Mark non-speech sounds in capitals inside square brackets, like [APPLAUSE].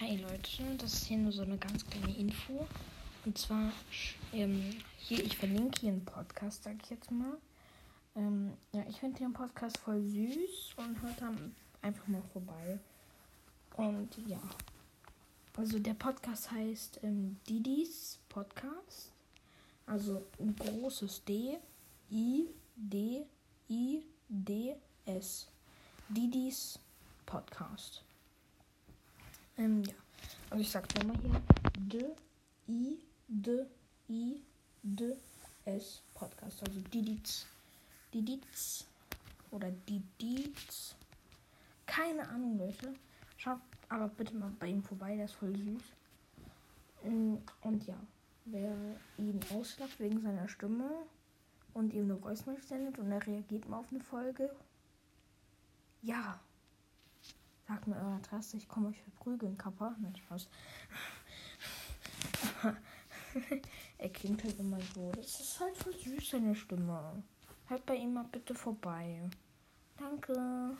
Hi Leute, das ist hier nur so eine ganz kleine Info. Und zwar, ähm, hier, ich verlinke hier einen Podcast, sag ich jetzt mal. Ähm, ja, ich finde den Podcast voll süß und hört dann einfach mal vorbei. Und ja, also der Podcast heißt ähm, Didis Podcast. Also ein großes D, I, D, I, D, S. Didis Podcast. Ähm, ja. Und ich sag nochmal hier. D, I, D, I, D, S Podcast. Also Didits. Didits. Oder Didits. Keine Ahnung, Leute. Schaut aber bitte mal bei ihm vorbei, der ist voll süß. Ähm, und ja, wer ihn auslacht wegen seiner Stimme und ihm eine Voicemail sendet und er reagiert mal auf eine Folge, ja, Sagt mir eure Adresse, ich komme euch verprügeln, Kappa. Nein, Spaß. [LAUGHS] er klingt halt immer so. Das ist halt voll süß, seine Stimme. Hört bei ihm mal bitte vorbei. Danke.